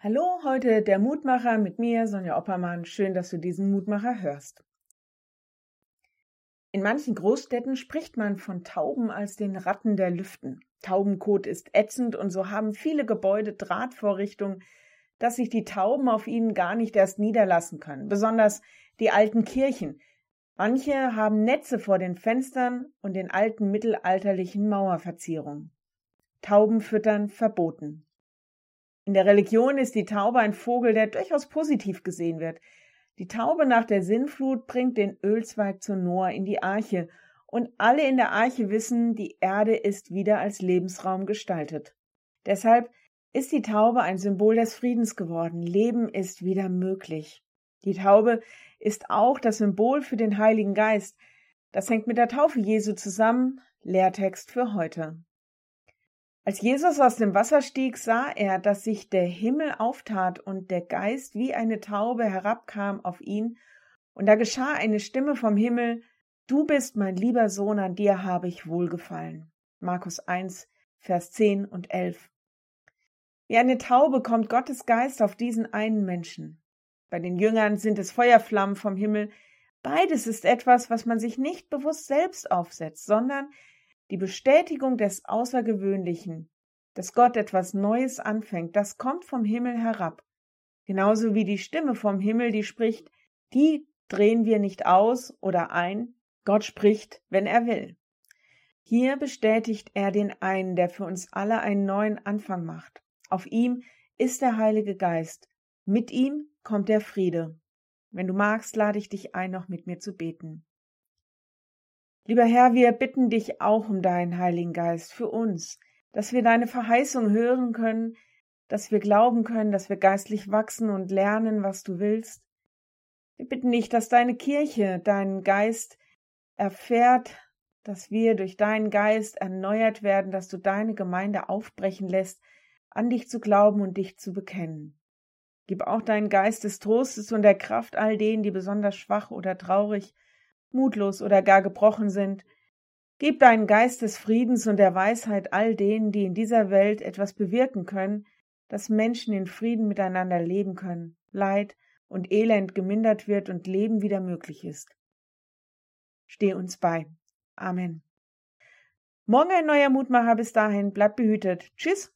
Hallo, heute der Mutmacher mit mir, Sonja Oppermann. Schön, dass du diesen Mutmacher hörst. In manchen Großstädten spricht man von Tauben als den Ratten der Lüften. Taubenkot ist ätzend und so haben viele Gebäude Drahtvorrichtungen, dass sich die Tauben auf ihnen gar nicht erst niederlassen können, besonders die alten Kirchen. Manche haben Netze vor den Fenstern und den alten mittelalterlichen Mauerverzierungen. Tauben füttern verboten. In der Religion ist die Taube ein Vogel, der durchaus positiv gesehen wird. Die Taube nach der Sinnflut bringt den Ölzweig zu Noah in die Arche, und alle in der Arche wissen, die Erde ist wieder als Lebensraum gestaltet. Deshalb ist die Taube ein Symbol des Friedens geworden. Leben ist wieder möglich. Die Taube ist auch das Symbol für den Heiligen Geist. Das hängt mit der Taufe Jesu zusammen. Lehrtext für heute. Als Jesus aus dem Wasser stieg, sah er, dass sich der Himmel auftat und der Geist wie eine Taube herabkam auf ihn, und da geschah eine Stimme vom Himmel, Du bist mein lieber Sohn, an dir habe ich wohlgefallen. Markus 1, Vers 10 und 11. Wie eine Taube kommt Gottes Geist auf diesen einen Menschen. Bei den Jüngern sind es Feuerflammen vom Himmel. Beides ist etwas, was man sich nicht bewusst selbst aufsetzt, sondern die Bestätigung des Außergewöhnlichen, dass Gott etwas Neues anfängt, das kommt vom Himmel herab. Genauso wie die Stimme vom Himmel, die spricht, die drehen wir nicht aus oder ein, Gott spricht, wenn er will. Hier bestätigt er den einen, der für uns alle einen neuen Anfang macht. Auf ihm ist der Heilige Geist. Mit ihm kommt der Friede. Wenn du magst, lade ich dich ein, noch mit mir zu beten. Lieber Herr, wir bitten dich auch um deinen Heiligen Geist für uns, dass wir deine Verheißung hören können, dass wir glauben können, dass wir geistlich wachsen und lernen, was du willst. Wir bitten dich, dass deine Kirche deinen Geist erfährt, dass wir durch deinen Geist erneuert werden, dass du deine Gemeinde aufbrechen lässt, an dich zu glauben und dich zu bekennen. Gib auch deinen Geist des Trostes und der Kraft all denen, die besonders schwach oder traurig mutlos oder gar gebrochen sind. Gib deinen Geist des Friedens und der Weisheit all denen, die in dieser Welt etwas bewirken können, dass Menschen in Frieden miteinander leben können, Leid und Elend gemindert wird und Leben wieder möglich ist. Steh uns bei. Amen. Morgen ein neuer Mutmacher. Bis dahin, bleibt behütet. Tschüss.